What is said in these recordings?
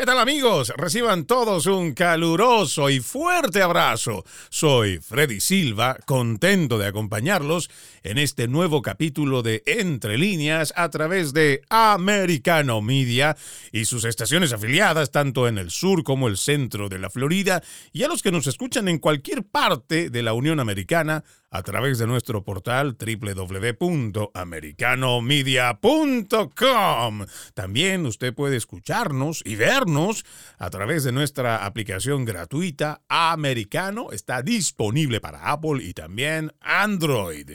¿Qué tal amigos? Reciban todos un caluroso y fuerte abrazo. Soy Freddy Silva, contento de acompañarlos en este nuevo capítulo de Entre líneas a través de Americano Media y sus estaciones afiliadas tanto en el sur como el centro de la Florida y a los que nos escuchan en cualquier parte de la Unión Americana a través de nuestro portal www.americanomedia.com. También usted puede escucharnos y vernos a través de nuestra aplicación gratuita Americano. Está disponible para Apple y también Android.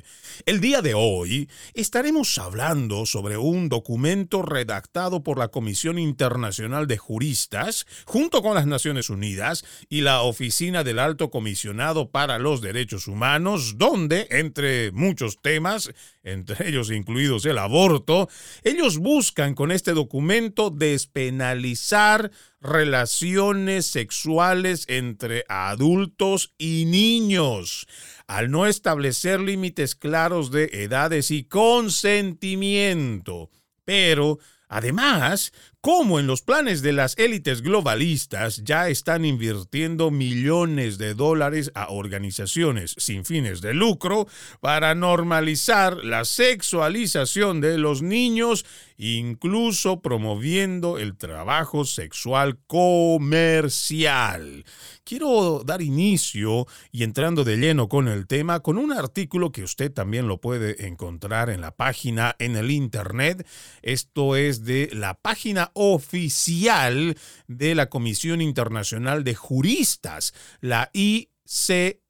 El día de hoy estaremos hablando sobre un documento redactado por la Comisión Internacional de Juristas junto con las Naciones Unidas y la Oficina del Alto Comisionado para los Derechos Humanos, donde, entre muchos temas, entre ellos incluidos el aborto, ellos buscan con este documento despenalizar relaciones sexuales entre adultos y niños, al no establecer límites claros de edades y consentimiento. Pero Además, como en los planes de las élites globalistas ya están invirtiendo millones de dólares a organizaciones sin fines de lucro para normalizar la sexualización de los niños, incluso promoviendo el trabajo sexual comercial. Quiero dar inicio y entrando de lleno con el tema con un artículo que usted también lo puede encontrar en la página en el internet. Esto es de la página oficial de la Comisión Internacional de Juristas, la ICJ.org.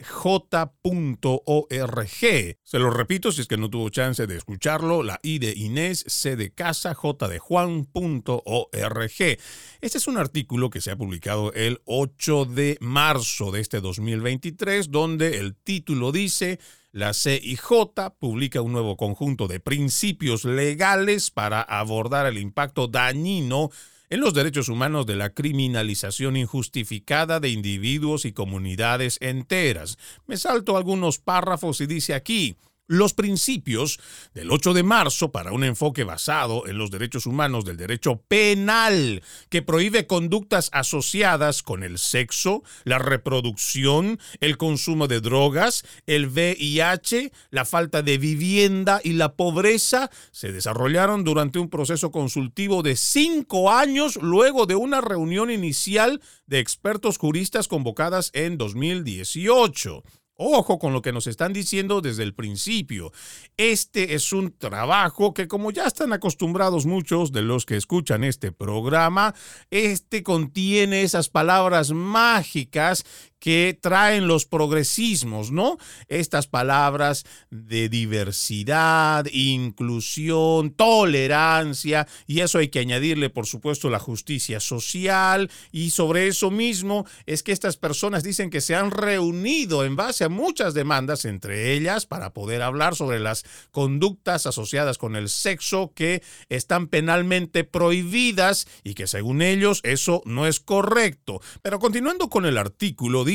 Se lo repito si es que no tuvo chance de escucharlo, la I de Inés, C de Casa, J de Juan.org. Este es un artículo que se ha publicado el 8 de marzo de este 2023, donde el título dice la CIJ publica un nuevo conjunto de principios legales para abordar el impacto dañino en los derechos humanos de la criminalización injustificada de individuos y comunidades enteras. Me salto algunos párrafos y dice aquí, los principios del 8 de marzo para un enfoque basado en los derechos humanos del derecho penal, que prohíbe conductas asociadas con el sexo, la reproducción, el consumo de drogas, el VIH, la falta de vivienda y la pobreza, se desarrollaron durante un proceso consultivo de cinco años luego de una reunión inicial de expertos juristas convocadas en 2018. Ojo con lo que nos están diciendo desde el principio. Este es un trabajo que como ya están acostumbrados muchos de los que escuchan este programa, este contiene esas palabras mágicas que traen los progresismos, ¿no? Estas palabras de diversidad, inclusión, tolerancia, y eso hay que añadirle, por supuesto, la justicia social, y sobre eso mismo es que estas personas dicen que se han reunido en base a muchas demandas, entre ellas para poder hablar sobre las conductas asociadas con el sexo que están penalmente prohibidas y que según ellos eso no es correcto. Pero continuando con el artículo, dice,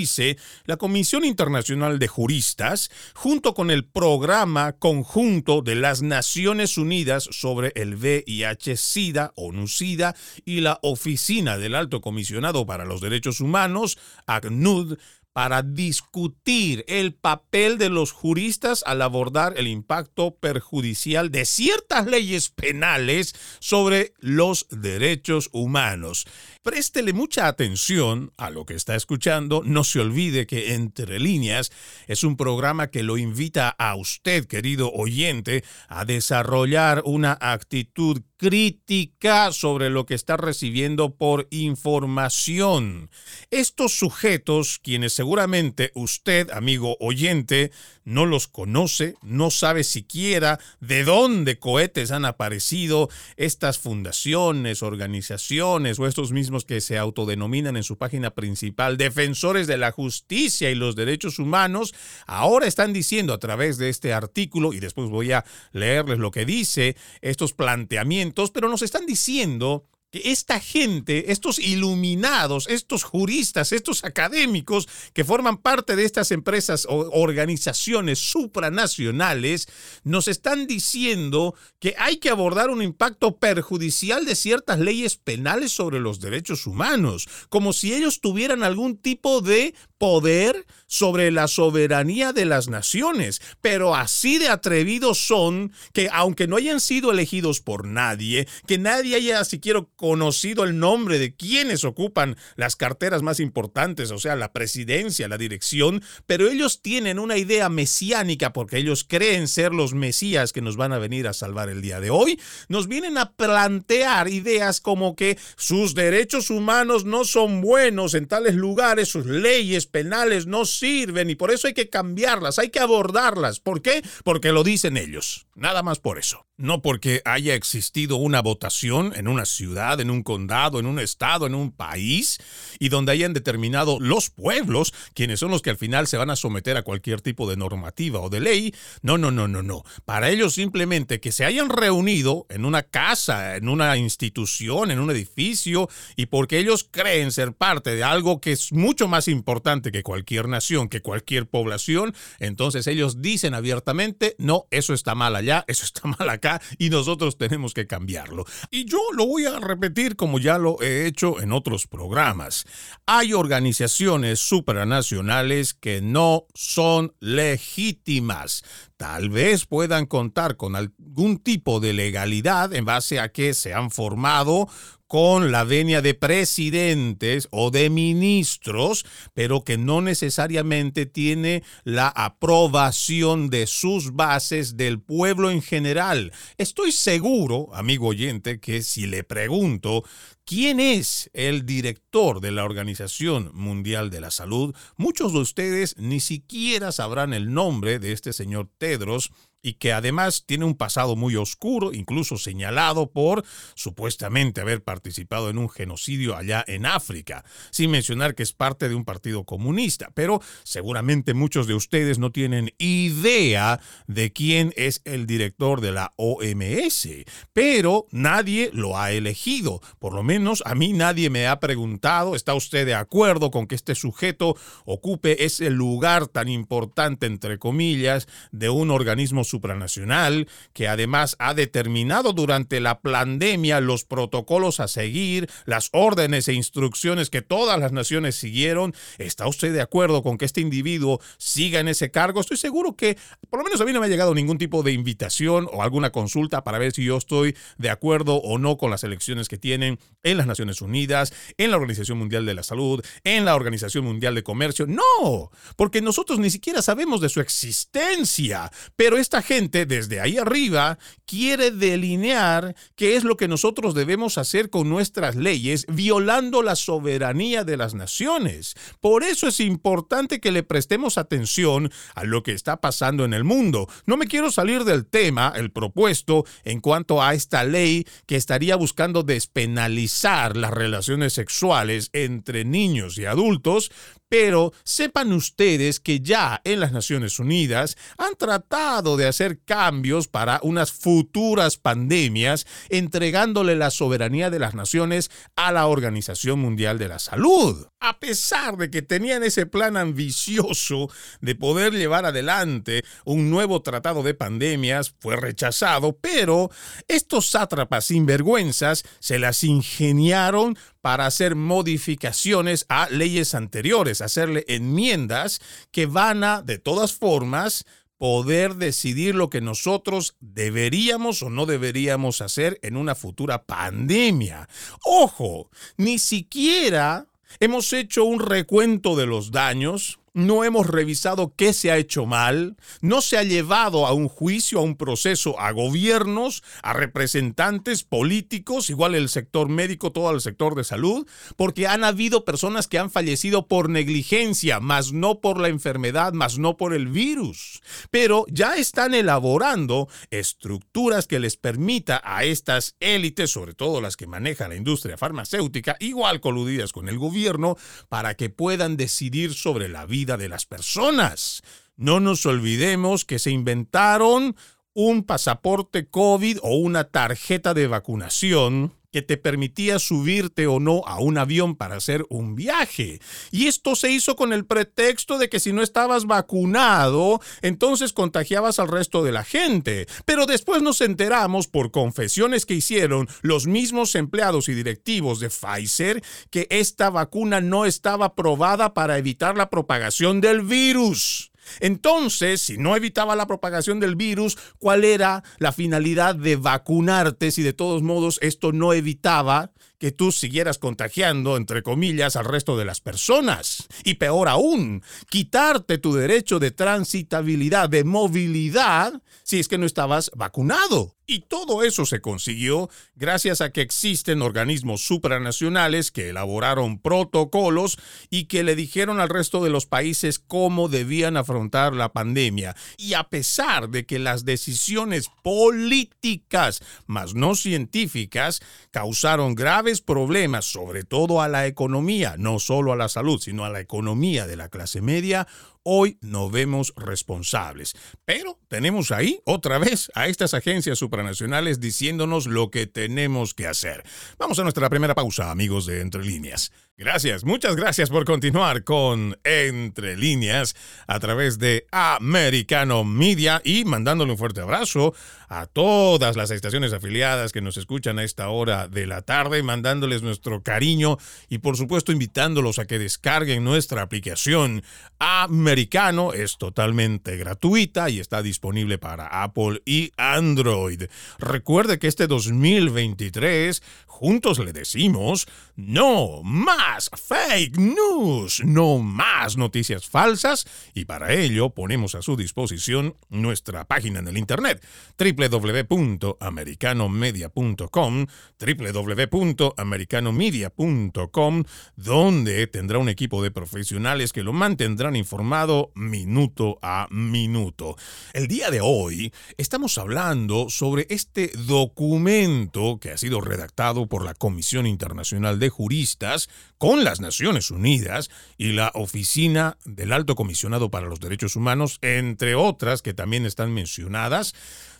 la Comisión Internacional de Juristas, junto con el Programa Conjunto de las Naciones Unidas sobre el VIH-Sida, ONU-SIDA, y la Oficina del Alto Comisionado para los Derechos Humanos, ACNUD, para discutir el papel de los juristas al abordar el impacto perjudicial de ciertas leyes penales sobre los derechos humanos. Préstele mucha atención a lo que está escuchando. No se olvide que Entre líneas es un programa que lo invita a usted, querido oyente, a desarrollar una actitud crítica sobre lo que está recibiendo por información. Estos sujetos, quienes seguramente usted, amigo oyente, no los conoce, no sabe siquiera de dónde cohetes han aparecido estas fundaciones, organizaciones o estos mismos que se autodenominan en su página principal defensores de la justicia y los derechos humanos, ahora están diciendo a través de este artículo, y después voy a leerles lo que dice, estos planteamientos, pero nos están diciendo que esta gente, estos iluminados, estos juristas, estos académicos que forman parte de estas empresas o organizaciones supranacionales, nos están diciendo que hay que abordar un impacto perjudicial de ciertas leyes penales sobre los derechos humanos, como si ellos tuvieran algún tipo de poder sobre la soberanía de las naciones, pero así de atrevidos son que aunque no hayan sido elegidos por nadie, que nadie haya siquiera conocido el nombre de quienes ocupan las carteras más importantes, o sea, la presidencia, la dirección, pero ellos tienen una idea mesiánica porque ellos creen ser los mesías que nos van a venir a salvar el día de hoy, nos vienen a plantear ideas como que sus derechos humanos no son buenos en tales lugares, sus leyes penales no sirven y por eso hay que cambiarlas, hay que abordarlas. ¿Por qué? Porque lo dicen ellos. Nada más por eso. No porque haya existido una votación en una ciudad, en un condado, en un estado, en un país, y donde hayan determinado los pueblos, quienes son los que al final se van a someter a cualquier tipo de normativa o de ley. No, no, no, no, no. Para ellos simplemente que se hayan reunido en una casa, en una institución, en un edificio, y porque ellos creen ser parte de algo que es mucho más importante que cualquier nación, que cualquier población, entonces ellos dicen abiertamente, no, eso está mal allá, eso está mal acá y nosotros tenemos que cambiarlo. Y yo lo voy a repetir como ya lo he hecho en otros programas. Hay organizaciones supranacionales que no son legítimas. Tal vez puedan contar con algún tipo de legalidad en base a que se han formado con la venia de presidentes o de ministros, pero que no necesariamente tiene la aprobación de sus bases del pueblo en general. Estoy seguro, amigo oyente, que si le pregunto quién es el director de la Organización Mundial de la Salud, muchos de ustedes ni siquiera sabrán el nombre de este señor Tedros y que además tiene un pasado muy oscuro, incluso señalado por supuestamente haber participado en un genocidio allá en África, sin mencionar que es parte de un partido comunista. Pero seguramente muchos de ustedes no tienen idea de quién es el director de la OMS, pero nadie lo ha elegido. Por lo menos a mí nadie me ha preguntado, ¿está usted de acuerdo con que este sujeto ocupe ese lugar tan importante, entre comillas, de un organismo supranacional que además ha determinado durante la pandemia los protocolos a seguir, las órdenes e instrucciones que todas las naciones siguieron. ¿Está usted de acuerdo con que este individuo siga en ese cargo? Estoy seguro que por lo menos a mí no me ha llegado ningún tipo de invitación o alguna consulta para ver si yo estoy de acuerdo o no con las elecciones que tienen en las Naciones Unidas, en la Organización Mundial de la Salud, en la Organización Mundial de Comercio. No, porque nosotros ni siquiera sabemos de su existencia, pero esta gente desde ahí arriba quiere delinear qué es lo que nosotros debemos hacer con nuestras leyes, violando la soberanía de las naciones. Por eso es importante que le prestemos atención a lo que está pasando en el mundo. No me quiero salir del tema, el propuesto, en cuanto a esta ley que estaría buscando despenalizar las relaciones sexuales entre niños y adultos, pero sepan ustedes que ya en las Naciones Unidas han tratado de hacer cambios para unas futuras pandemias, entregándole la soberanía de las naciones a la Organización Mundial de la Salud. A pesar de que tenían ese plan ambicioso de poder llevar adelante un nuevo tratado de pandemias, fue rechazado, pero estos sátrapas sinvergüenzas se las ingeniaron para hacer modificaciones a leyes anteriores, hacerle enmiendas que van a, de todas formas, poder decidir lo que nosotros deberíamos o no deberíamos hacer en una futura pandemia. Ojo, ni siquiera hemos hecho un recuento de los daños, no hemos revisado qué se ha hecho mal, no se ha llevado a un juicio, a un proceso a gobiernos, a representantes políticos, igual el sector médico, todo el sector de salud, porque han habido personas que han fallecido por negligencia, más no por la enfermedad, más no por el virus. Pero ya están elaborando estructuras que les permita a estas élites, sobre todo las que manejan la industria farmacéutica, igual coludidas con el gobierno, para que puedan decidir sobre la vida de las personas. No nos olvidemos que se inventaron un pasaporte COVID o una tarjeta de vacunación que te permitía subirte o no a un avión para hacer un viaje. Y esto se hizo con el pretexto de que si no estabas vacunado, entonces contagiabas al resto de la gente. Pero después nos enteramos por confesiones que hicieron los mismos empleados y directivos de Pfizer que esta vacuna no estaba probada para evitar la propagación del virus. Entonces, si no evitaba la propagación del virus, ¿cuál era la finalidad de vacunarte si de todos modos esto no evitaba que tú siguieras contagiando, entre comillas, al resto de las personas. Y peor aún, quitarte tu derecho de transitabilidad, de movilidad, si es que no estabas vacunado. Y todo eso se consiguió gracias a que existen organismos supranacionales que elaboraron protocolos y que le dijeron al resto de los países cómo debían afrontar la pandemia. Y a pesar de que las decisiones políticas, más no científicas, causaron graves problemas, sobre todo a la economía, no solo a la salud, sino a la economía de la clase media, hoy no vemos responsables. Pero tenemos ahí otra vez a estas agencias supranacionales diciéndonos lo que tenemos que hacer. Vamos a nuestra primera pausa, amigos de Entre Líneas. Gracias, muchas gracias por continuar con Entre Líneas a través de Americano Media y mandándole un fuerte abrazo a todas las estaciones afiliadas que nos escuchan a esta hora de la tarde, mandándoles nuestro cariño y por supuesto invitándolos a que descarguen nuestra aplicación Americano. Es totalmente gratuita y está disponible para Apple y Android. Recuerde que este 2023 juntos le decimos no más fake news, no más noticias falsas y para ello ponemos a su disposición nuestra página en el internet www.americanomedia.com www.americanomedia.com donde tendrá un equipo de profesionales que lo mantendrán informado minuto a minuto. El día de hoy estamos hablando sobre este documento que ha sido redactado por la Comisión Internacional de Juristas con las Naciones Unidas y la Oficina del Alto Comisionado para los Derechos Humanos, entre otras que también están mencionadas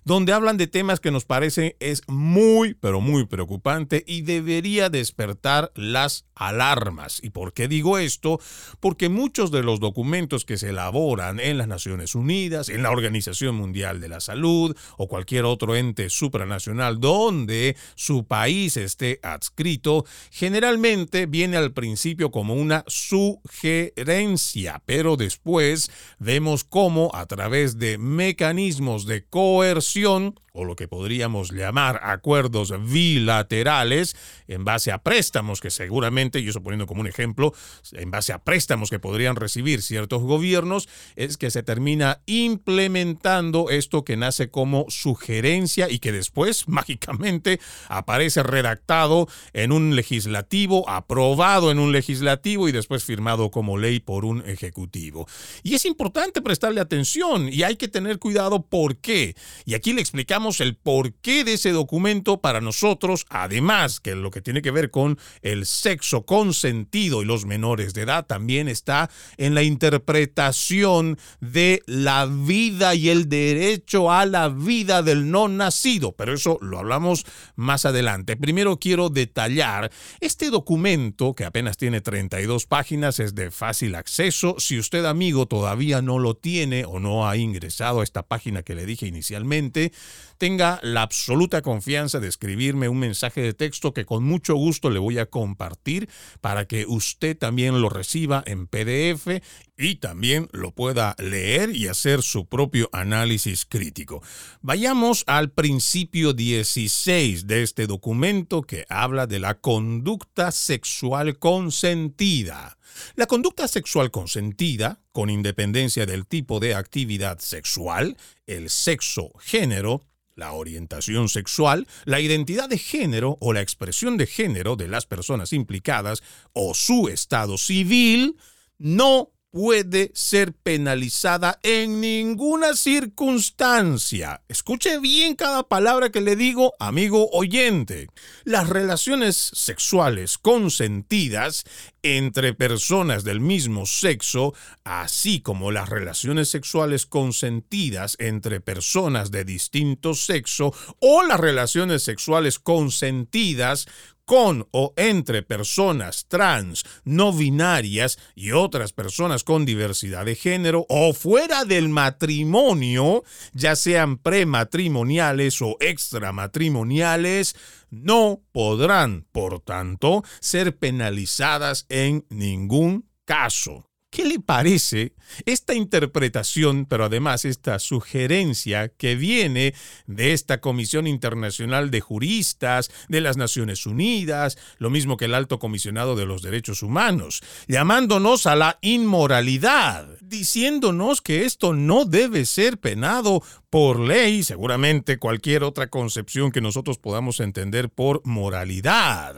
donde hablan de temas que nos parece es muy, pero muy preocupante y debería despertar las alarmas. ¿Y por qué digo esto? Porque muchos de los documentos que se elaboran en las Naciones Unidas, en la Organización Mundial de la Salud o cualquier otro ente supranacional donde su país esté adscrito, generalmente viene al principio como una sugerencia, pero después vemos cómo a través de mecanismos de coerción presión o lo que podríamos llamar acuerdos bilaterales en base a préstamos que seguramente, yo estoy poniendo como un ejemplo, en base a préstamos que podrían recibir ciertos gobiernos, es que se termina implementando esto que nace como sugerencia y que después mágicamente aparece redactado en un legislativo, aprobado en un legislativo y después firmado como ley por un ejecutivo. Y es importante prestarle atención y hay que tener cuidado por qué. Y aquí le explicamos el porqué de ese documento para nosotros, además que lo que tiene que ver con el sexo consentido y los menores de edad también está en la interpretación de la vida y el derecho a la vida del no nacido, pero eso lo hablamos más adelante. Primero quiero detallar este documento que apenas tiene 32 páginas, es de fácil acceso. Si usted amigo todavía no lo tiene o no ha ingresado a esta página que le dije inicialmente, tenga la absoluta confianza de escribirme un mensaje de texto que con mucho gusto le voy a compartir para que usted también lo reciba en PDF y también lo pueda leer y hacer su propio análisis crítico. Vayamos al principio 16 de este documento que habla de la conducta sexual consentida. La conducta sexual consentida, con independencia del tipo de actividad sexual, el sexo, género, la orientación sexual, la identidad de género o la expresión de género de las personas implicadas o su estado civil, no puede ser penalizada en ninguna circunstancia. Escuche bien cada palabra que le digo, amigo oyente. Las relaciones sexuales consentidas entre personas del mismo sexo, así como las relaciones sexuales consentidas entre personas de distinto sexo o las relaciones sexuales consentidas con o entre personas trans, no binarias y otras personas con diversidad de género o fuera del matrimonio, ya sean prematrimoniales o extramatrimoniales, no podrán, por tanto, ser penalizadas en ningún caso. ¿Qué le parece esta interpretación, pero además esta sugerencia que viene de esta Comisión Internacional de Juristas de las Naciones Unidas, lo mismo que el Alto Comisionado de los Derechos Humanos, llamándonos a la inmoralidad, diciéndonos que esto no debe ser penado por ley, seguramente cualquier otra concepción que nosotros podamos entender por moralidad?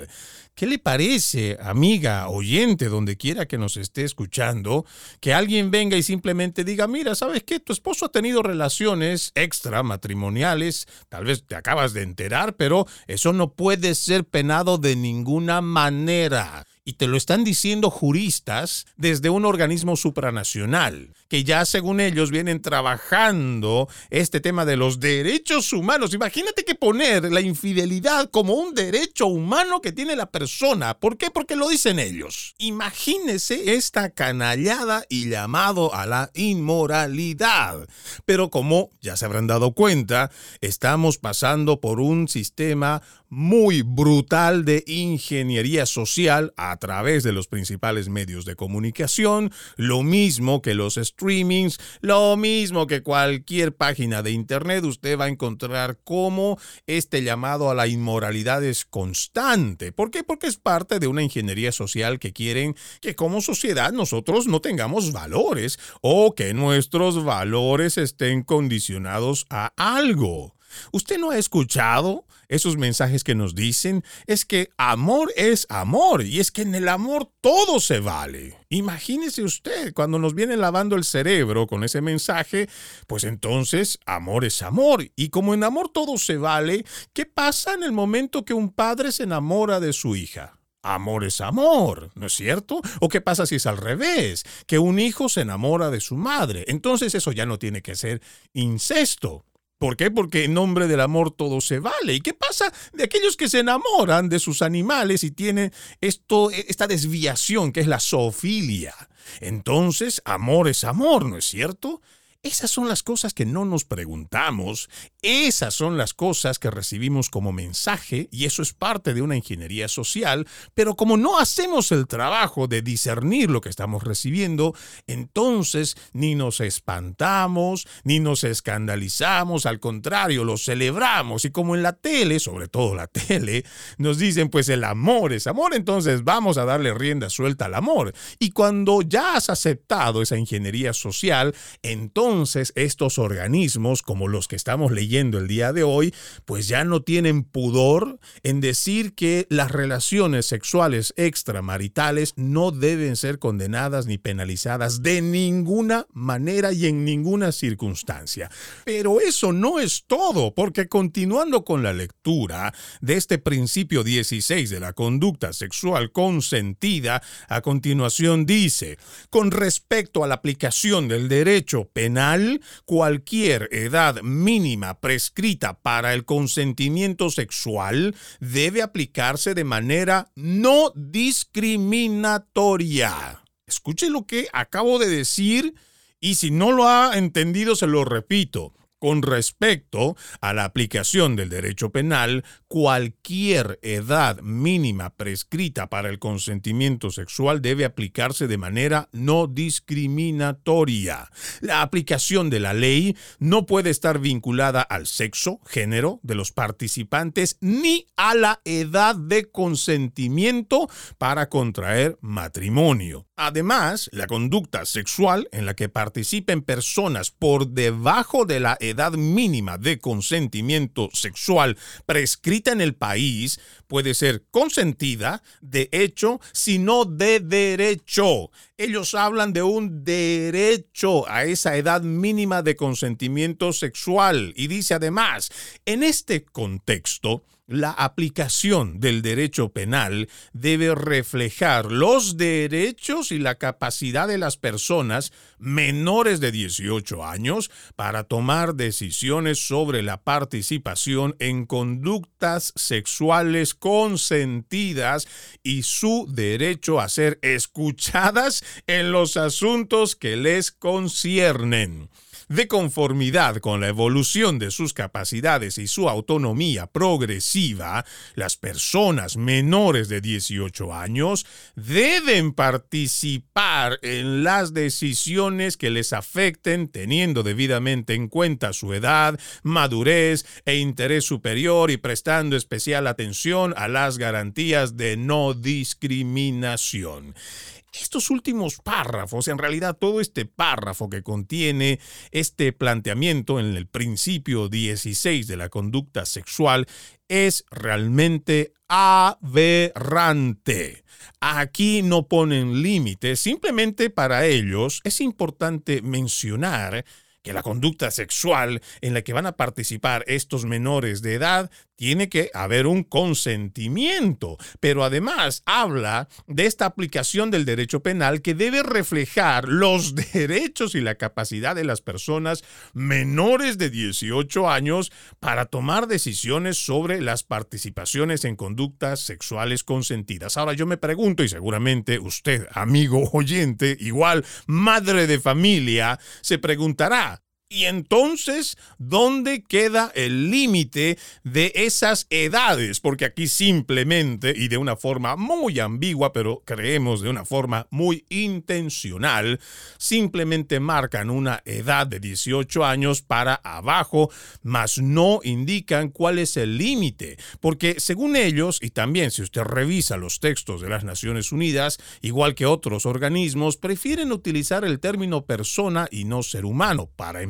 ¿Qué le parece, amiga, oyente, donde quiera que nos esté escuchando, que alguien venga y simplemente diga, mira, ¿sabes qué? Tu esposo ha tenido relaciones extramatrimoniales, tal vez te acabas de enterar, pero eso no puede ser penado de ninguna manera. Y te lo están diciendo juristas desde un organismo supranacional, que ya según ellos vienen trabajando este tema de los derechos humanos. Imagínate que poner la infidelidad como un derecho humano que tiene la persona. ¿Por qué? Porque lo dicen ellos. Imagínese esta canallada y llamado a la inmoralidad. Pero como ya se habrán dado cuenta, estamos pasando por un sistema muy brutal de ingeniería social a través de los principales medios de comunicación, lo mismo que los streamings, lo mismo que cualquier página de internet, usted va a encontrar cómo este llamado a la inmoralidad es constante. ¿Por qué? Porque es parte de una ingeniería social que quieren que como sociedad nosotros no tengamos valores o que nuestros valores estén condicionados a algo. ¿Usted no ha escuchado esos mensajes que nos dicen? Es que amor es amor y es que en el amor todo se vale. Imagínese usted cuando nos viene lavando el cerebro con ese mensaje, pues entonces amor es amor y como en amor todo se vale, ¿qué pasa en el momento que un padre se enamora de su hija? Amor es amor, ¿no es cierto? ¿O qué pasa si es al revés? Que un hijo se enamora de su madre. Entonces eso ya no tiene que ser incesto. ¿Por qué? Porque en nombre del amor todo se vale. ¿Y qué pasa de aquellos que se enamoran de sus animales y tienen esto, esta desviación que es la zoofilia? Entonces, amor es amor, ¿no es cierto? Esas son las cosas que no nos preguntamos, esas son las cosas que recibimos como mensaje y eso es parte de una ingeniería social, pero como no hacemos el trabajo de discernir lo que estamos recibiendo, entonces ni nos espantamos, ni nos escandalizamos, al contrario, lo celebramos y como en la tele, sobre todo la tele, nos dicen pues el amor es amor, entonces vamos a darle rienda suelta al amor. Y cuando ya has aceptado esa ingeniería social, entonces entonces estos organismos, como los que estamos leyendo el día de hoy, pues ya no tienen pudor en decir que las relaciones sexuales extramaritales no deben ser condenadas ni penalizadas de ninguna manera y en ninguna circunstancia. Pero eso no es todo, porque continuando con la lectura de este principio 16 de la conducta sexual consentida, a continuación dice, con respecto a la aplicación del derecho penal, cualquier edad mínima prescrita para el consentimiento sexual debe aplicarse de manera no discriminatoria. Escuche lo que acabo de decir y si no lo ha entendido se lo repito. Con respecto a la aplicación del derecho penal, cualquier edad mínima prescrita para el consentimiento sexual debe aplicarse de manera no discriminatoria. La aplicación de la ley no puede estar vinculada al sexo, género de los participantes ni a la edad de consentimiento para contraer matrimonio. Además, la conducta sexual en la que participen personas por debajo de la edad edad mínima de consentimiento sexual prescrita en el país puede ser consentida, de hecho, sino de derecho. Ellos hablan de un derecho a esa edad mínima de consentimiento sexual y dice además, en este contexto, la aplicación del derecho penal debe reflejar los derechos y la capacidad de las personas menores de 18 años para tomar decisiones sobre la participación en conductas sexuales consentidas y su derecho a ser escuchadas en los asuntos que les conciernen de conformidad con la evolución de sus capacidades y su autonomía progresiva, las personas menores de 18 años deben participar en las decisiones que les afecten teniendo debidamente en cuenta su edad, madurez e interés superior y prestando especial atención a las garantías de no discriminación. Estos últimos párrafos, en realidad todo este párrafo que contiene este planteamiento en el principio 16 de la conducta sexual, es realmente aberrante. Aquí no ponen límites, simplemente para ellos es importante mencionar que la conducta sexual en la que van a participar estos menores de edad tiene que haber un consentimiento, pero además habla de esta aplicación del derecho penal que debe reflejar los derechos y la capacidad de las personas menores de 18 años para tomar decisiones sobre las participaciones en conductas sexuales consentidas. Ahora yo me pregunto, y seguramente usted, amigo oyente, igual madre de familia, se preguntará, y entonces, ¿dónde queda el límite de esas edades? Porque aquí simplemente y de una forma muy ambigua, pero creemos de una forma muy intencional, simplemente marcan una edad de 18 años para abajo, mas no indican cuál es el límite. Porque según ellos, y también si usted revisa los textos de las Naciones Unidas, igual que otros organismos, prefieren utilizar el término persona y no ser humano para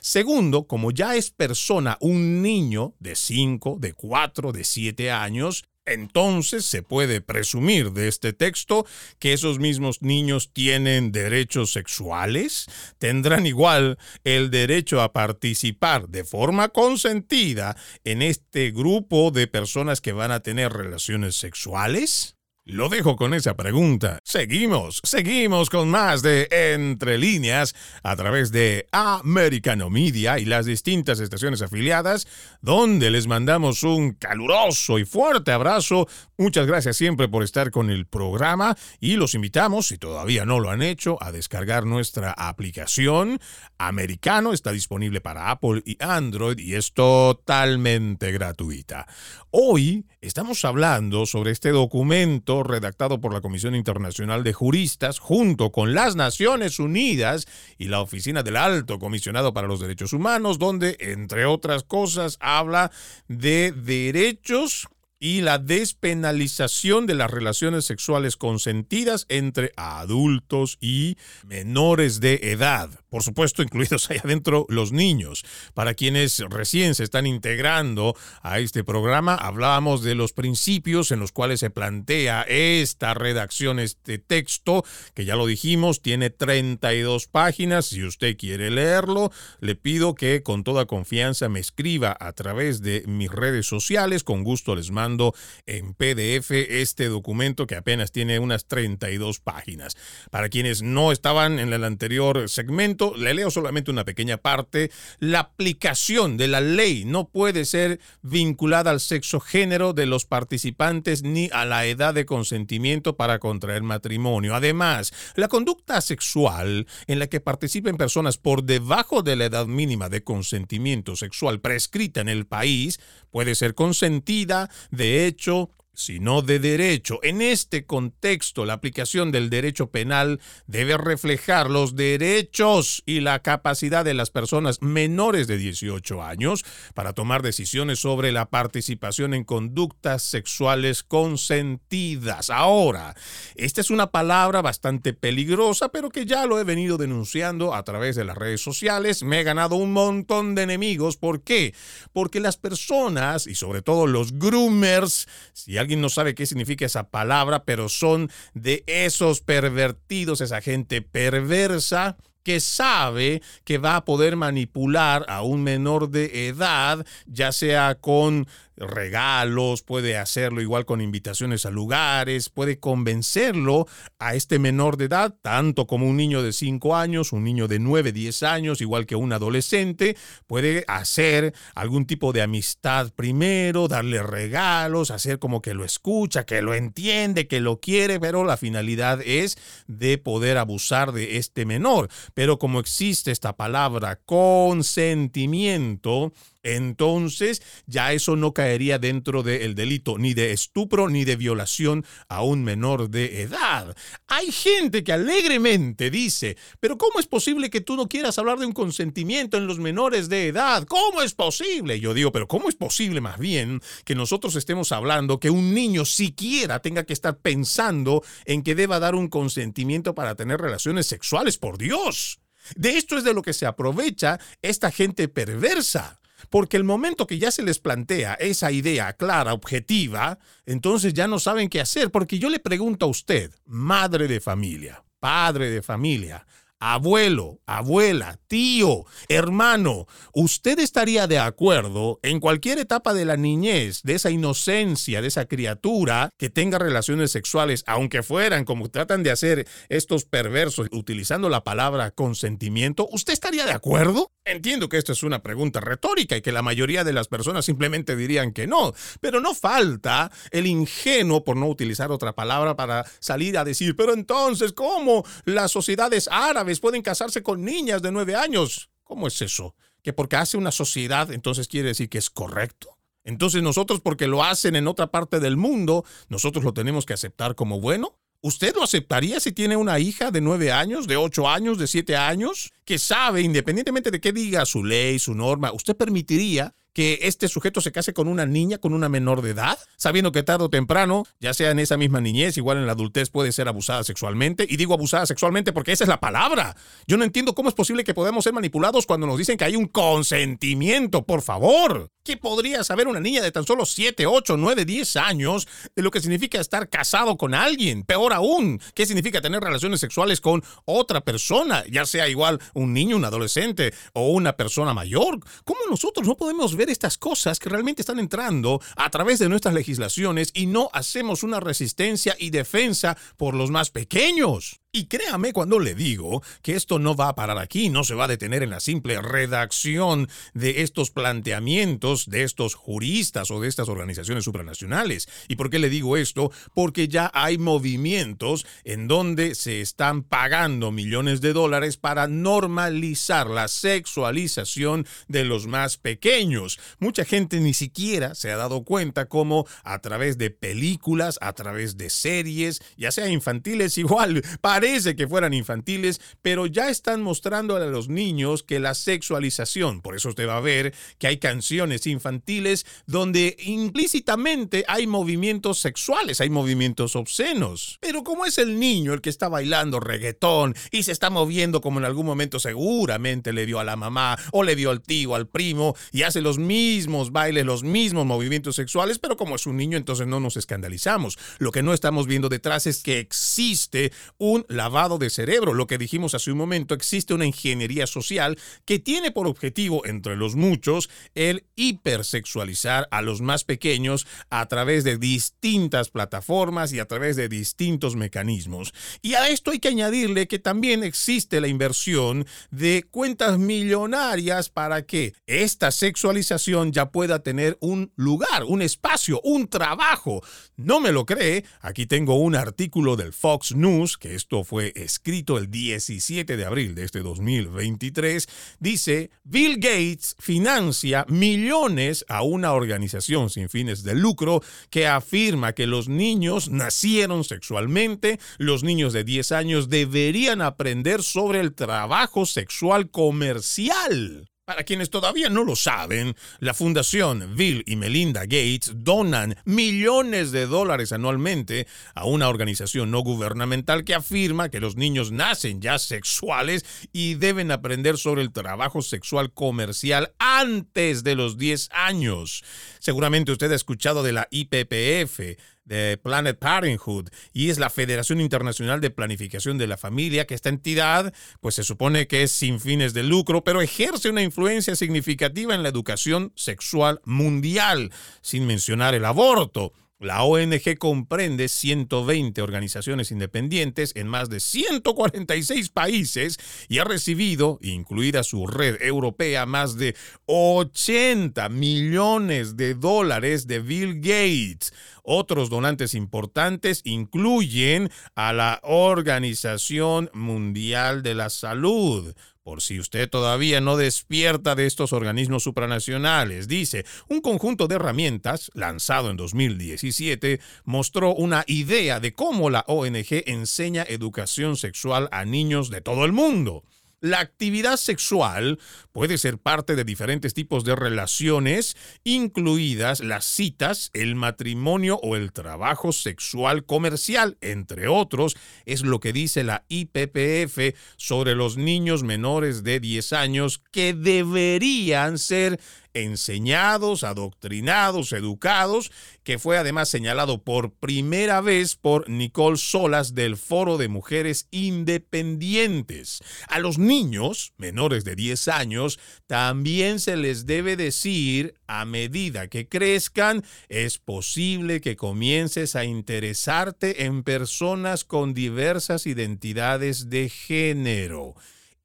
Segundo, como ya es persona un niño de 5, de 4, de 7 años, entonces se puede presumir de este texto que esos mismos niños tienen derechos sexuales, tendrán igual el derecho a participar de forma consentida en este grupo de personas que van a tener relaciones sexuales. Lo dejo con esa pregunta. Seguimos, seguimos con más de Entre líneas a través de Americano Media y las distintas estaciones afiliadas, donde les mandamos un caluroso y fuerte abrazo. Muchas gracias siempre por estar con el programa y los invitamos, si todavía no lo han hecho, a descargar nuestra aplicación. Americano está disponible para Apple y Android y es totalmente gratuita. Hoy estamos hablando sobre este documento redactado por la Comisión Internacional de Juristas junto con las Naciones Unidas y la Oficina del Alto Comisionado para los Derechos Humanos, donde, entre otras cosas, habla de derechos y la despenalización de las relaciones sexuales consentidas entre adultos y menores de edad. Por supuesto, incluidos ahí adentro los niños. Para quienes recién se están integrando a este programa, hablábamos de los principios en los cuales se plantea esta redacción, este texto, que ya lo dijimos, tiene 32 páginas. Si usted quiere leerlo, le pido que con toda confianza me escriba a través de mis redes sociales. Con gusto les mando en PDF este documento que apenas tiene unas 32 páginas. Para quienes no estaban en el anterior segmento, le leo solamente una pequeña parte. La aplicación de la ley no puede ser vinculada al sexo género de los participantes ni a la edad de consentimiento para contraer matrimonio. Además, la conducta sexual en la que participen personas por debajo de la edad mínima de consentimiento sexual prescrita en el país puede ser consentida de hecho sino de derecho. En este contexto, la aplicación del derecho penal debe reflejar los derechos y la capacidad de las personas menores de 18 años para tomar decisiones sobre la participación en conductas sexuales consentidas. Ahora, esta es una palabra bastante peligrosa, pero que ya lo he venido denunciando a través de las redes sociales. Me he ganado un montón de enemigos. ¿Por qué? Porque las personas, y sobre todo los groomers, si alguien no sabe qué significa esa palabra, pero son de esos pervertidos, esa gente perversa que sabe que va a poder manipular a un menor de edad, ya sea con regalos, puede hacerlo igual con invitaciones a lugares, puede convencerlo a este menor de edad, tanto como un niño de 5 años, un niño de 9, 10 años, igual que un adolescente, puede hacer algún tipo de amistad primero, darle regalos, hacer como que lo escucha, que lo entiende, que lo quiere, pero la finalidad es de poder abusar de este menor. Pero como existe esta palabra consentimiento, entonces ya eso no caería dentro del delito ni de estupro ni de violación a un menor de edad. Hay gente que alegremente dice, pero ¿cómo es posible que tú no quieras hablar de un consentimiento en los menores de edad? ¿Cómo es posible? Yo digo, pero ¿cómo es posible más bien que nosotros estemos hablando que un niño siquiera tenga que estar pensando en que deba dar un consentimiento para tener relaciones sexuales? Por Dios. De esto es de lo que se aprovecha esta gente perversa. Porque el momento que ya se les plantea esa idea clara, objetiva, entonces ya no saben qué hacer. Porque yo le pregunto a usted, madre de familia, padre de familia, abuelo, abuela, tío, hermano, ¿usted estaría de acuerdo en cualquier etapa de la niñez, de esa inocencia, de esa criatura que tenga relaciones sexuales, aunque fueran como tratan de hacer estos perversos utilizando la palabra consentimiento? ¿Usted estaría de acuerdo? Entiendo que esto es una pregunta retórica y que la mayoría de las personas simplemente dirían que no, pero no falta el ingenuo, por no utilizar otra palabra, para salir a decir, pero entonces, ¿cómo las sociedades árabes pueden casarse con niñas de nueve años? ¿Cómo es eso? ¿Que porque hace una sociedad entonces quiere decir que es correcto? Entonces nosotros porque lo hacen en otra parte del mundo, nosotros lo tenemos que aceptar como bueno. ¿Usted lo aceptaría si tiene una hija de nueve años, de ocho años, de siete años, que sabe, independientemente de qué diga su ley, su norma, usted permitiría que este sujeto se case con una niña, con una menor de edad, sabiendo que tarde o temprano, ya sea en esa misma niñez, igual en la adultez puede ser abusada sexualmente. Y digo abusada sexualmente porque esa es la palabra. Yo no entiendo cómo es posible que podamos ser manipulados cuando nos dicen que hay un consentimiento, por favor. ¿Qué podría saber una niña de tan solo 7, 8, 9, 10 años de lo que significa estar casado con alguien? Peor aún, ¿qué significa tener relaciones sexuales con otra persona, ya sea igual un niño, un adolescente o una persona mayor? ¿Cómo nosotros no podemos ver estas cosas que realmente están entrando a través de nuestras legislaciones y no hacemos una resistencia y defensa por los más pequeños. Y créame cuando le digo que esto no va a parar aquí, no se va a detener en la simple redacción de estos planteamientos de estos juristas o de estas organizaciones supranacionales. ¿Y por qué le digo esto? Porque ya hay movimientos en donde se están pagando millones de dólares para normalizar la sexualización de los más pequeños. Mucha gente ni siquiera se ha dado cuenta cómo a través de películas, a través de series, ya sea infantiles igual, parece que fueran infantiles, pero ya están mostrando a los niños que la sexualización, por eso usted va a ver que hay canciones infantiles donde implícitamente hay movimientos sexuales, hay movimientos obscenos. Pero como es el niño el que está bailando reggaetón y se está moviendo como en algún momento seguramente le dio a la mamá o le dio al tío, al primo y hace los mismos bailes, los mismos movimientos sexuales, pero como es un niño entonces no nos escandalizamos. Lo que no estamos viendo detrás es que existe un lavado de cerebro. Lo que dijimos hace un momento, existe una ingeniería social que tiene por objetivo, entre los muchos, el hipersexualizar a los más pequeños a través de distintas plataformas y a través de distintos mecanismos. Y a esto hay que añadirle que también existe la inversión de cuentas millonarias para que esta sexualización ya pueda tener un lugar, un espacio, un trabajo. ¿No me lo cree? Aquí tengo un artículo del Fox News que esto fue escrito el 17 de abril de este 2023, dice, Bill Gates financia millones a una organización sin fines de lucro que afirma que los niños nacieron sexualmente, los niños de 10 años deberían aprender sobre el trabajo sexual comercial. Para quienes todavía no lo saben, la Fundación Bill y Melinda Gates donan millones de dólares anualmente a una organización no gubernamental que afirma que los niños nacen ya sexuales y deben aprender sobre el trabajo sexual comercial antes de los 10 años. Seguramente usted ha escuchado de la IPPF, de Planet Parenthood y es la Federación Internacional de Planificación de la Familia, que esta entidad pues se supone que es sin fines de lucro, pero ejerce una influencia significativa en la educación sexual mundial, sin mencionar el aborto. La ONG comprende 120 organizaciones independientes en más de 146 países y ha recibido, incluida su red europea, más de 80 millones de dólares de Bill Gates. Otros donantes importantes incluyen a la Organización Mundial de la Salud, por si usted todavía no despierta de estos organismos supranacionales, dice, un conjunto de herramientas lanzado en 2017 mostró una idea de cómo la ONG enseña educación sexual a niños de todo el mundo. La actividad sexual puede ser parte de diferentes tipos de relaciones, incluidas las citas, el matrimonio o el trabajo sexual comercial, entre otros, es lo que dice la IPPF sobre los niños menores de 10 años que deberían ser enseñados, adoctrinados, educados, que fue además señalado por primera vez por Nicole Solas del Foro de Mujeres Independientes. A los niños menores de 10 años también se les debe decir, a medida que crezcan, es posible que comiences a interesarte en personas con diversas identidades de género.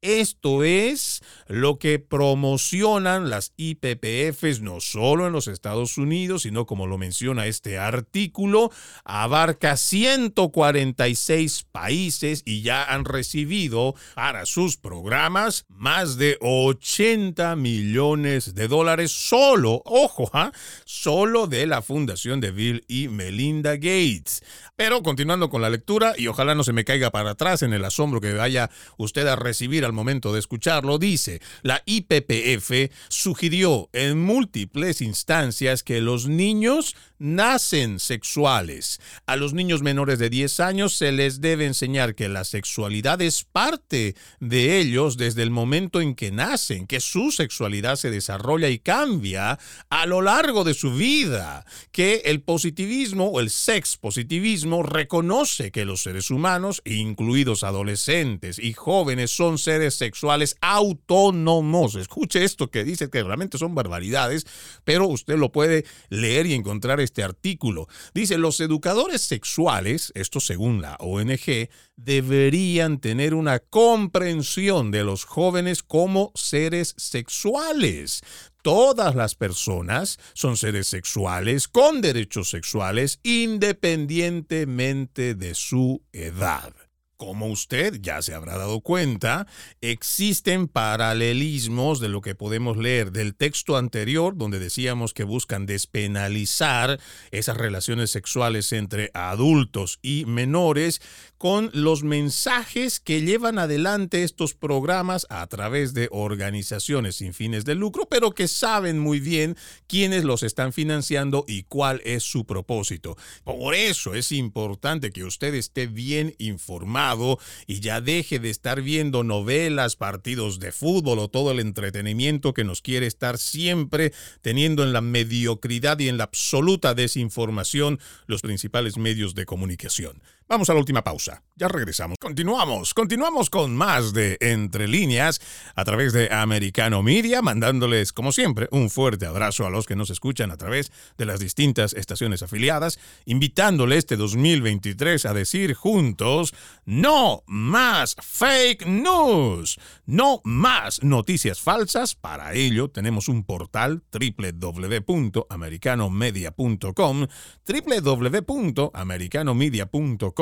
Esto es lo que promocionan las IPPFs no solo en los Estados Unidos, sino como lo menciona este artículo, abarca 146 países y ya han recibido para sus programas más de 80 millones de dólares solo, ojo, ¿ah? solo de la fundación de Bill y Melinda Gates. Pero continuando con la lectura, y ojalá no se me caiga para atrás en el asombro que vaya usted a recibir al momento de escucharlo, dice, la IPPF sugirió en múltiples instancias que los niños nacen sexuales. A los niños menores de 10 años se les debe enseñar que la sexualidad es parte de ellos desde el momento en que nacen, que su sexualidad se desarrolla y cambia a lo largo de su vida, que el positivismo o el sex positivismo reconoce que los seres humanos, incluidos adolescentes y jóvenes, son seres sexuales autónomos. Escuche esto que dice que realmente son barbaridades, pero usted lo puede leer y encontrar este artículo. Dice, los educadores sexuales, esto según la ONG, deberían tener una comprensión de los jóvenes como seres sexuales. Todas las personas son seres sexuales con derechos sexuales independientemente de su edad. Como usted ya se habrá dado cuenta, existen paralelismos de lo que podemos leer del texto anterior, donde decíamos que buscan despenalizar esas relaciones sexuales entre adultos y menores, con los mensajes que llevan adelante estos programas a través de organizaciones sin fines de lucro, pero que saben muy bien quiénes los están financiando y cuál es su propósito. Por eso es importante que usted esté bien informado y ya deje de estar viendo novelas, partidos de fútbol o todo el entretenimiento que nos quiere estar siempre teniendo en la mediocridad y en la absoluta desinformación los principales medios de comunicación. Vamos a la última pausa. Ya regresamos. Continuamos, continuamos con más de Entre líneas a través de Americano Media, mandándoles, como siempre, un fuerte abrazo a los que nos escuchan a través de las distintas estaciones afiliadas, invitándoles este 2023 a decir juntos, no más fake news, no más noticias falsas. Para ello tenemos un portal www.americanomedia.com, www.americanomedia.com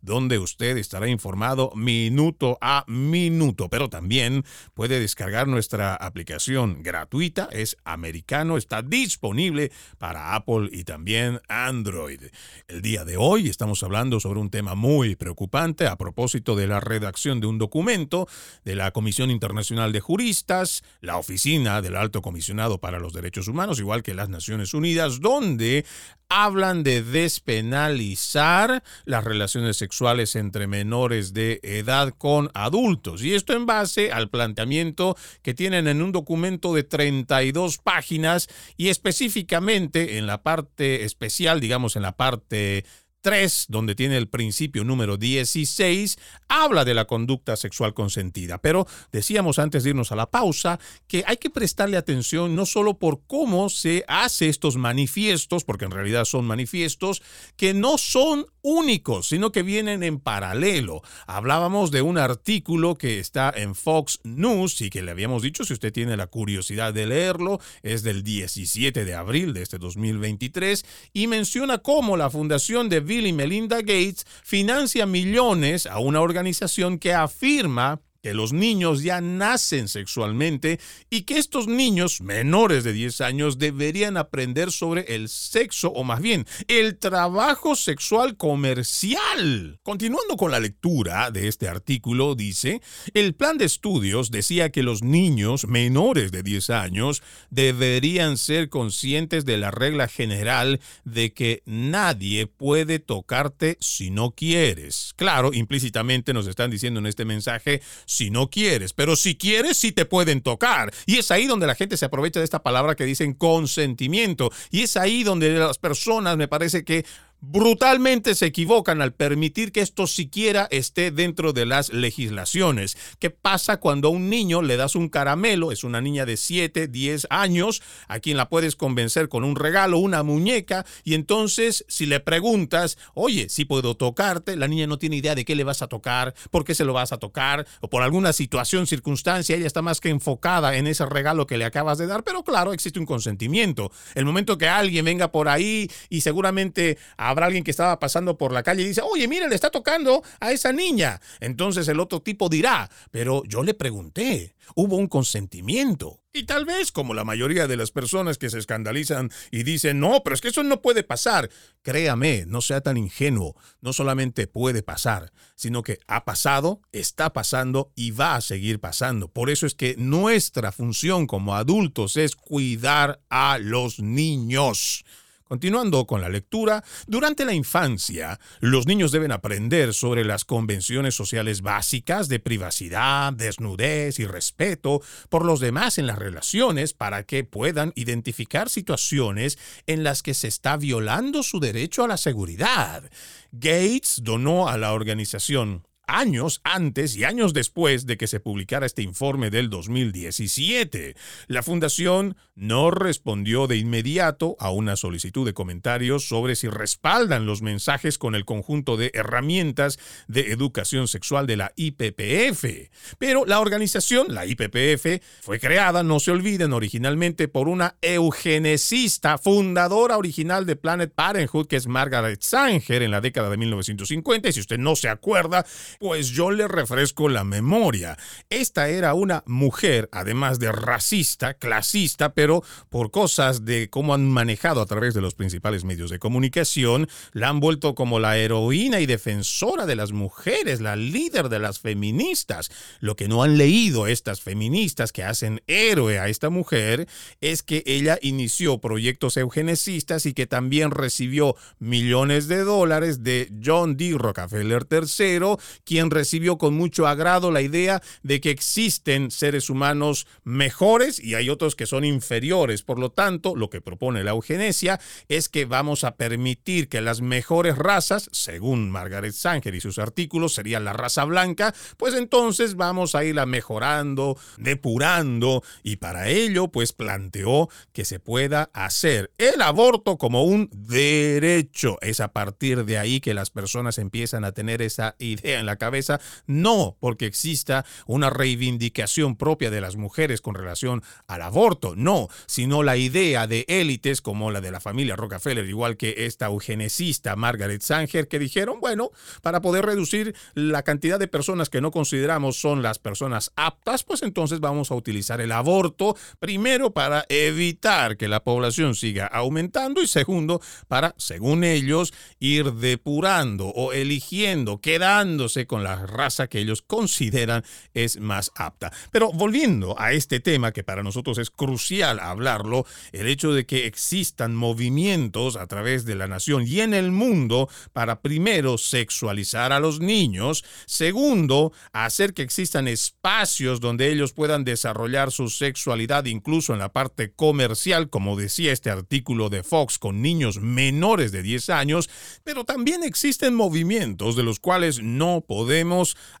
donde usted estará informado minuto a minuto, pero también puede descargar nuestra aplicación gratuita, es americano, está disponible para Apple y también Android. El día de hoy estamos hablando sobre un tema muy preocupante a propósito de la redacción de un documento de la Comisión Internacional de Juristas, la Oficina del Alto Comisionado para los Derechos Humanos, igual que las Naciones Unidas, donde hablan de despenalizar las relaciones sexuales entre menores de edad con adultos. Y esto en base al planteamiento que tienen en un documento de 32 páginas y específicamente en la parte especial, digamos en la parte 3, donde tiene el principio número 16, habla de la conducta sexual consentida. Pero decíamos antes de irnos a la pausa que hay que prestarle atención no solo por cómo se hace estos manifiestos, porque en realidad son manifiestos, que no son únicos, sino que vienen en paralelo. Hablábamos de un artículo que está en Fox News y que le habíamos dicho, si usted tiene la curiosidad de leerlo, es del 17 de abril de este 2023 y menciona cómo la fundación de Bill y Melinda Gates financia millones a una organización que afirma que los niños ya nacen sexualmente y que estos niños menores de 10 años deberían aprender sobre el sexo o más bien el trabajo sexual comercial. Continuando con la lectura de este artículo, dice, el plan de estudios decía que los niños menores de 10 años deberían ser conscientes de la regla general de que nadie puede tocarte si no quieres. Claro, implícitamente nos están diciendo en este mensaje, si no quieres, pero si quieres sí te pueden tocar. Y es ahí donde la gente se aprovecha de esta palabra que dicen consentimiento. Y es ahí donde las personas me parece que brutalmente se equivocan al permitir que esto siquiera esté dentro de las legislaciones. ¿Qué pasa cuando a un niño le das un caramelo? Es una niña de 7, 10 años, a quien la puedes convencer con un regalo, una muñeca, y entonces si le preguntas, oye, si puedo tocarte, la niña no tiene idea de qué le vas a tocar, por qué se lo vas a tocar, o por alguna situación, circunstancia, ella está más que enfocada en ese regalo que le acabas de dar, pero claro, existe un consentimiento. El momento que alguien venga por ahí y seguramente habrá alguien que estaba pasando por la calle y dice, oye, mire, le está tocando a esa niña. Entonces el otro tipo dirá, pero yo le pregunté, hubo un consentimiento. Y tal vez, como la mayoría de las personas que se escandalizan y dicen, no, pero es que eso no puede pasar, créame, no sea tan ingenuo, no solamente puede pasar, sino que ha pasado, está pasando y va a seguir pasando. Por eso es que nuestra función como adultos es cuidar a los niños. Continuando con la lectura, durante la infancia, los niños deben aprender sobre las convenciones sociales básicas de privacidad, desnudez y respeto por los demás en las relaciones para que puedan identificar situaciones en las que se está violando su derecho a la seguridad. Gates donó a la organización años antes y años después de que se publicara este informe del 2017. La fundación no respondió de inmediato a una solicitud de comentarios sobre si respaldan los mensajes con el conjunto de herramientas de educación sexual de la IPPF. Pero la organización, la IPPF, fue creada, no se olviden, originalmente por una eugenesista, fundadora original de Planet Parenthood, que es Margaret Sanger, en la década de 1950. Y si usted no se acuerda, pues yo le refresco la memoria. Esta era una mujer, además de racista, clasista, pero por cosas de cómo han manejado a través de los principales medios de comunicación, la han vuelto como la heroína y defensora de las mujeres, la líder de las feministas. Lo que no han leído estas feministas que hacen héroe a esta mujer es que ella inició proyectos eugenesistas y que también recibió millones de dólares de John D. Rockefeller III, quien recibió con mucho agrado la idea de que existen seres humanos mejores y hay otros que son inferiores. Por lo tanto, lo que propone la eugenesia es que vamos a permitir que las mejores razas, según Margaret Sanger y sus artículos, sería la raza blanca, pues entonces vamos a irla mejorando, depurando y para ello pues planteó que se pueda hacer el aborto como un derecho. Es a partir de ahí que las personas empiezan a tener esa idea en la cabeza, no porque exista una reivindicación propia de las mujeres con relación al aborto, no, sino la idea de élites como la de la familia Rockefeller, igual que esta eugenicista Margaret Sanger, que dijeron, bueno, para poder reducir la cantidad de personas que no consideramos son las personas aptas, pues entonces vamos a utilizar el aborto, primero para evitar que la población siga aumentando y segundo, para, según ellos, ir depurando o eligiendo, quedándose con la raza que ellos consideran es más apta. Pero volviendo a este tema que para nosotros es crucial hablarlo, el hecho de que existan movimientos a través de la nación y en el mundo para primero sexualizar a los niños, segundo, hacer que existan espacios donde ellos puedan desarrollar su sexualidad incluso en la parte comercial, como decía este artículo de Fox, con niños menores de 10 años, pero también existen movimientos de los cuales no podemos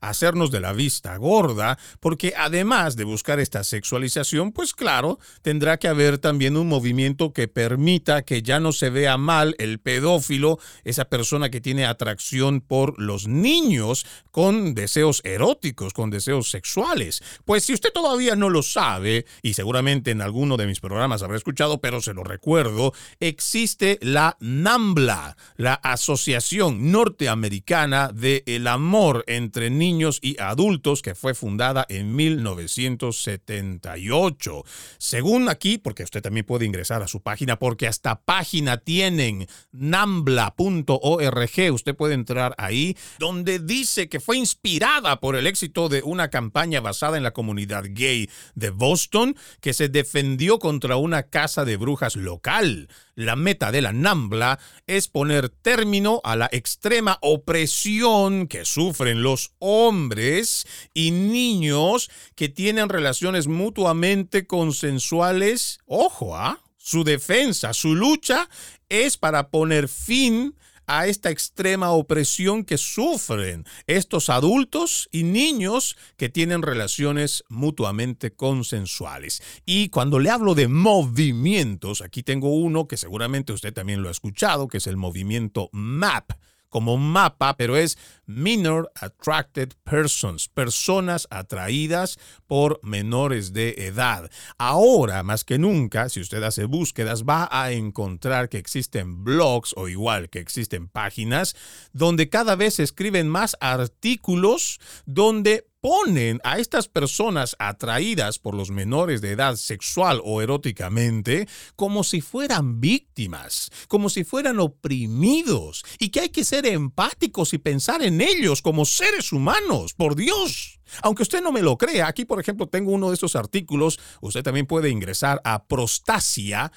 hacernos de la vista gorda, porque además de buscar esta sexualización, pues claro, tendrá que haber también un movimiento que permita que ya no se vea mal el pedófilo, esa persona que tiene atracción por los niños con deseos eróticos, con deseos sexuales. Pues si usted todavía no lo sabe, y seguramente en alguno de mis programas habrá escuchado, pero se lo recuerdo, existe la NAMBLA, la Asociación Norteamericana de el Amor entre Niños y Adultos, que fue fundada en 1978. Según aquí, porque usted también puede ingresar a su página, porque hasta página tienen, nambla.org, usted puede entrar ahí, donde dice que fue inspirada por el éxito de una campaña basada en la comunidad gay de Boston, que se defendió contra una casa de brujas local. La meta de la NAMBLA es poner término a la extrema opresión que sufren los hombres y niños que tienen relaciones mutuamente consensuales. Ojo, ¿ah? Su defensa, su lucha es para poner fin a esta extrema opresión que sufren estos adultos y niños que tienen relaciones mutuamente consensuales. Y cuando le hablo de movimientos, aquí tengo uno que seguramente usted también lo ha escuchado, que es el movimiento MAP como mapa, pero es Minor Attracted Persons, personas atraídas por menores de edad. Ahora, más que nunca, si usted hace búsquedas, va a encontrar que existen blogs o igual que existen páginas donde cada vez se escriben más artículos donde ponen a estas personas atraídas por los menores de edad sexual o eróticamente como si fueran víctimas, como si fueran oprimidos y que hay que ser empáticos y pensar en ellos como seres humanos, por Dios. Aunque usted no me lo crea, aquí por ejemplo tengo uno de estos artículos, usted también puede ingresar a prostasia.org,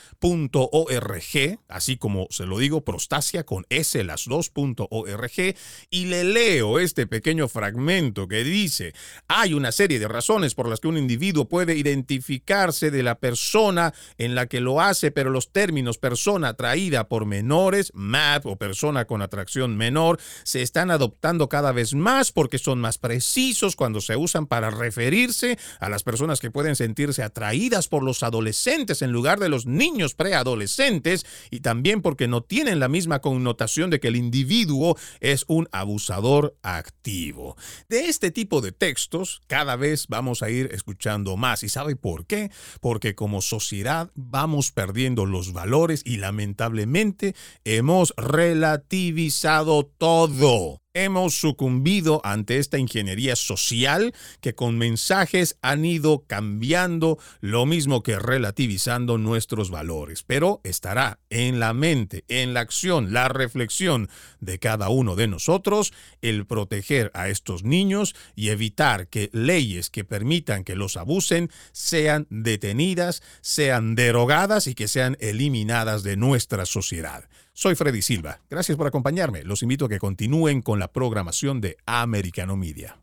así como se lo digo, prostasia con S las dos.org, y le leo este pequeño fragmento que dice, hay una serie de razones por las que un individuo puede identificarse de la persona en la que lo hace, pero los términos persona atraída por menores, MAP o persona con atracción menor, se están adoptando cada vez más porque son más precisos se usan para referirse a las personas que pueden sentirse atraídas por los adolescentes en lugar de los niños preadolescentes y también porque no tienen la misma connotación de que el individuo es un abusador activo. De este tipo de textos cada vez vamos a ir escuchando más. ¿Y sabe por qué? Porque como sociedad vamos perdiendo los valores y lamentablemente hemos relativizado todo. Hemos sucumbido ante esta ingeniería social que con mensajes han ido cambiando lo mismo que relativizando nuestros valores, pero estará en la mente, en la acción, la reflexión de cada uno de nosotros el proteger a estos niños y evitar que leyes que permitan que los abusen sean detenidas, sean derogadas y que sean eliminadas de nuestra sociedad. Soy Freddy Silva. Gracias por acompañarme. Los invito a que continúen con la programación de Americano Media.